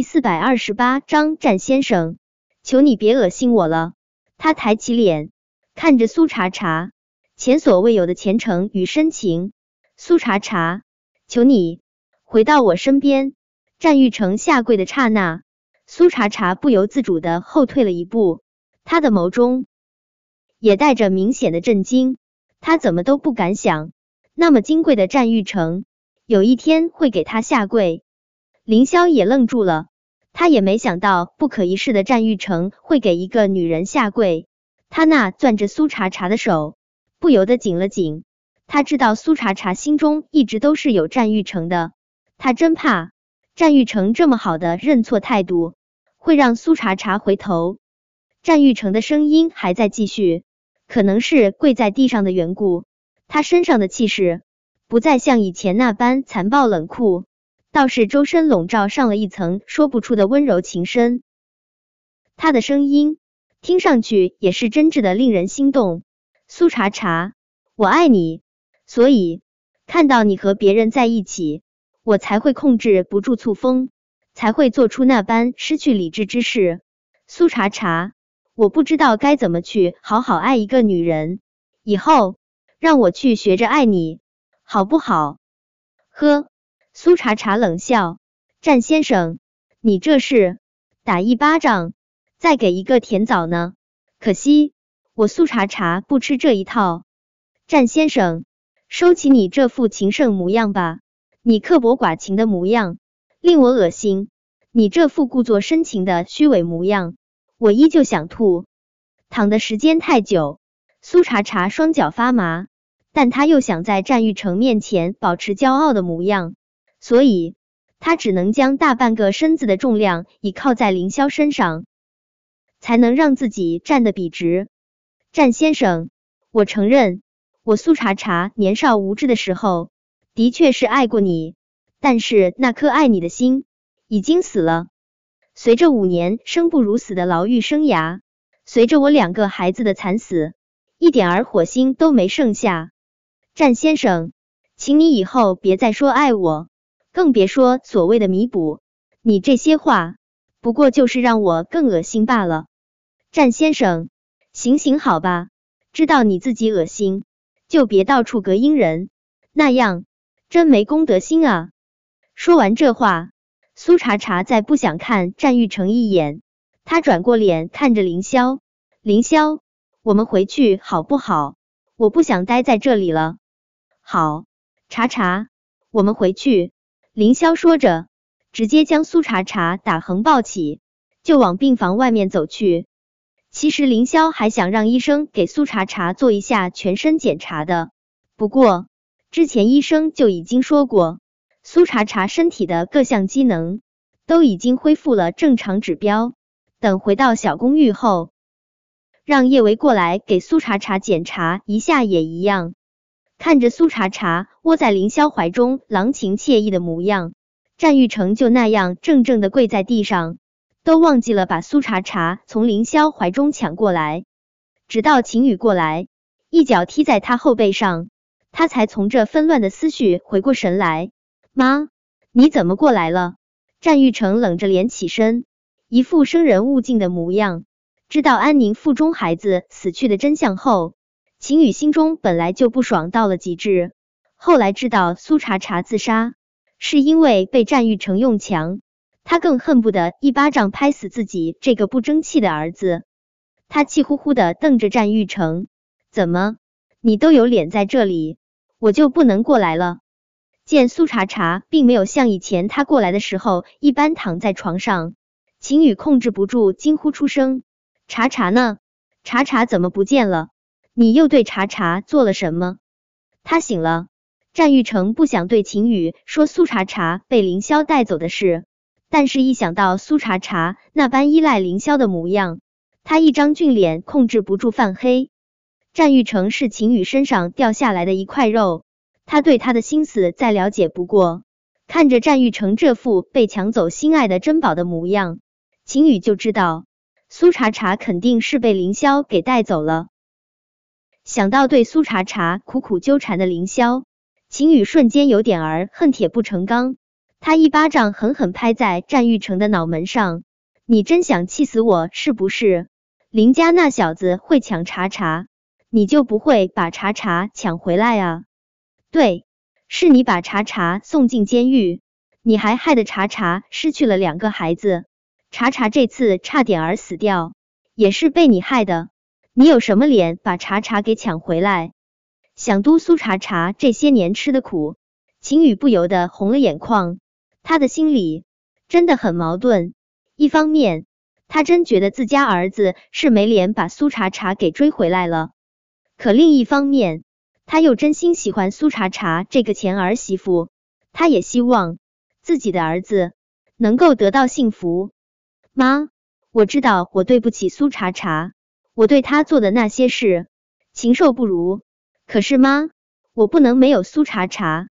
第四百二十八章，战先生，求你别恶心我了。他抬起脸，看着苏茶茶，前所未有的虔诚与深情。苏茶茶，求你回到我身边。战玉成下跪的刹那，苏茶茶不由自主的后退了一步，他的眸中也带着明显的震惊。他怎么都不敢想，那么金贵的战玉成，有一天会给他下跪。凌霄也愣住了，他也没想到不可一世的战玉成会给一个女人下跪。他那攥着苏茶茶的手不由得紧了紧。他知道苏茶茶心中一直都是有战玉成的，他真怕战玉成这么好的认错态度会让苏茶茶回头。战玉成的声音还在继续，可能是跪在地上的缘故，他身上的气势不再像以前那般残暴冷酷。倒是周身笼罩上了一层说不出的温柔情深，他的声音听上去也是真挚的，令人心动。苏茶茶，我爱你，所以看到你和别人在一起，我才会控制不住醋疯，才会做出那般失去理智之事。苏茶茶，我不知道该怎么去好好爱一个女人，以后让我去学着爱你，好不好？呵。苏茶茶冷笑：“战先生，你这是打一巴掌，再给一个甜枣呢？可惜我苏茶茶不吃这一套。战先生，收起你这副情圣模样吧，你刻薄寡情的模样令我恶心。你这副故作深情的虚伪模样，我依旧想吐。躺的时间太久，苏茶茶双脚发麻，但他又想在战玉成面前保持骄傲的模样。”所以，他只能将大半个身子的重量倚靠在凌霄身上，才能让自己站得笔直。战先生，我承认，我苏茶茶年少无知的时候，的确是爱过你，但是那颗爱你的心已经死了。随着五年生不如死的牢狱生涯，随着我两个孩子的惨死，一点儿火星都没剩下。战先生，请你以后别再说爱我。更别说所谓的弥补，你这些话不过就是让我更恶心罢了。战先生，行行好吧，知道你自己恶心，就别到处隔音人，那样真没公德心啊。说完这话，苏茶茶再不想看战玉成一眼，他转过脸看着凌霄，凌霄，我们回去好不好？我不想待在这里了。好，茶茶，我们回去。凌霄说着，直接将苏茶茶打横抱起，就往病房外面走去。其实凌霄还想让医生给苏茶茶做一下全身检查的，不过之前医生就已经说过，苏茶茶身体的各项机能都已经恢复了正常指标。等回到小公寓后，让叶维过来给苏茶茶检查一下也一样。看着苏茶茶窝在凌霄怀中，郎情惬意的模样，战玉成就那样怔怔的跪在地上，都忘记了把苏茶茶从凌霄怀中抢过来。直到秦宇过来，一脚踢在他后背上，他才从这纷乱的思绪回过神来。妈，你怎么过来了？战玉成冷着脸起身，一副生人勿近的模样。知道安宁腹中孩子死去的真相后。秦宇心中本来就不爽到了极致，后来知道苏茶茶自杀是因为被战玉成用强，他更恨不得一巴掌拍死自己这个不争气的儿子。他气呼呼的瞪着战玉成，怎么，你都有脸在这里，我就不能过来了？见苏茶茶并没有像以前他过来的时候一般躺在床上，秦宇控制不住惊呼出声：茶茶呢？茶茶怎么不见了？你又对茶茶做了什么？他醒了。战玉成不想对秦宇说苏茶茶被凌霄带走的事，但是一想到苏茶茶那般依赖凌霄的模样，他一张俊脸控制不住泛黑。战玉成是秦宇身上掉下来的一块肉，他对他的心思再了解不过。看着战玉成这副被抢走心爱的珍宝的模样，秦宇就知道苏茶茶肯定是被凌霄给带走了。想到对苏茶茶苦苦纠缠的凌霄，秦宇瞬间有点儿恨铁不成钢。他一巴掌狠狠拍在战玉成的脑门上。你真想气死我是不是？林家那小子会抢茶茶，你就不会把茶茶抢回来啊？对，是你把茶茶送进监狱，你还害得茶茶失去了两个孩子。茶茶这次差点儿死掉，也是被你害的。你有什么脸把茶茶给抢回来？想都苏茶茶这些年吃的苦，秦宇不由得红了眼眶。他的心里真的很矛盾。一方面，他真觉得自家儿子是没脸把苏茶茶给追回来了；可另一方面，他又真心喜欢苏茶茶这个前儿媳妇，他也希望自己的儿子能够得到幸福。妈，我知道我对不起苏茶茶，我对他做的那些事禽兽不如。可是妈，我不能没有苏茶茶。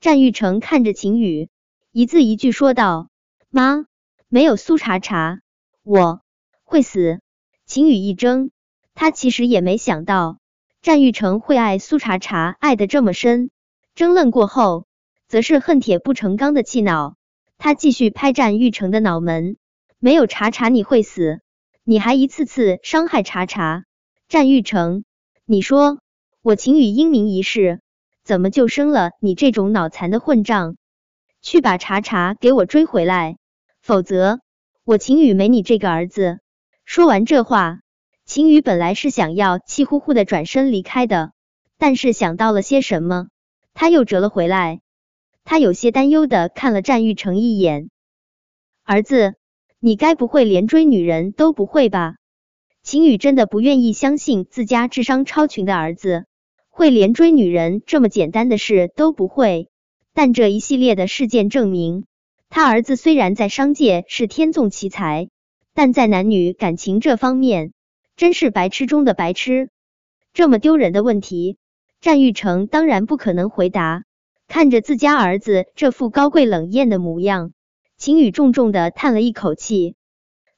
战玉成看着秦宇，一字一句说道：“妈。”没有苏茶茶，我会死。秦宇一怔，他其实也没想到战玉成会爱苏茶茶，爱的这么深。争论过后，则是恨铁不成钢的气恼。他继续拍战玉成的脑门：“没有茶茶你会死，你还一次次伤害茶茶。战玉成，你说我秦宇英明一世，怎么就生了你这种脑残的混账？去把茶茶给我追回来！”否则，我秦宇没你这个儿子。说完这话，秦宇本来是想要气呼呼的转身离开的，但是想到了些什么，他又折了回来。他有些担忧的看了战玉成一眼，儿子，你该不会连追女人都不会吧？秦宇真的不愿意相信自家智商超群的儿子会连追女人这么简单的事都不会，但这一系列的事件证明。他儿子虽然在商界是天纵奇才，但在男女感情这方面真是白痴中的白痴。这么丢人的问题，战玉成当然不可能回答。看着自家儿子这副高贵冷艳的模样，秦宇重重的叹了一口气。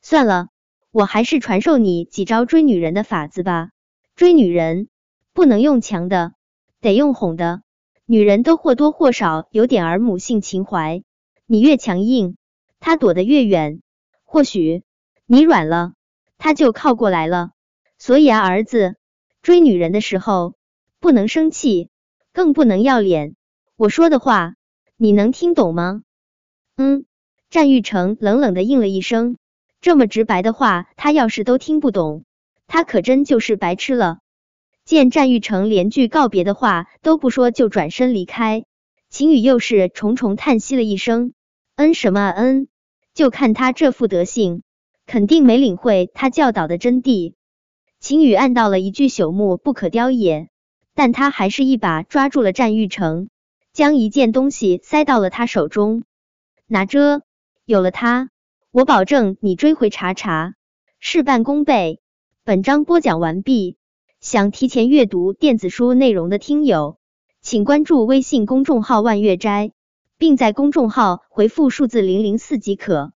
算了，我还是传授你几招追女人的法子吧。追女人不能用强的，得用哄的。女人都或多或少有点儿母性情怀。你越强硬，他躲得越远。或许你软了，他就靠过来了。所以啊，儿子，追女人的时候不能生气，更不能要脸。我说的话，你能听懂吗？嗯。战玉成冷冷的应了一声。这么直白的话，他要是都听不懂，他可真就是白痴了。见战玉成连句告别的话都不说，就转身离开，秦宇又是重重叹息了一声。嗯什么嗯？就看他这副德行，肯定没领会他教导的真谛。秦宇暗道了一句朽木不可雕也，但他还是一把抓住了战玉成，将一件东西塞到了他手中。拿着，有了它，我保证你追回查查事半功倍。本章播讲完毕。想提前阅读电子书内容的听友，请关注微信公众号万月斋。并在公众号回复数字零零四即可。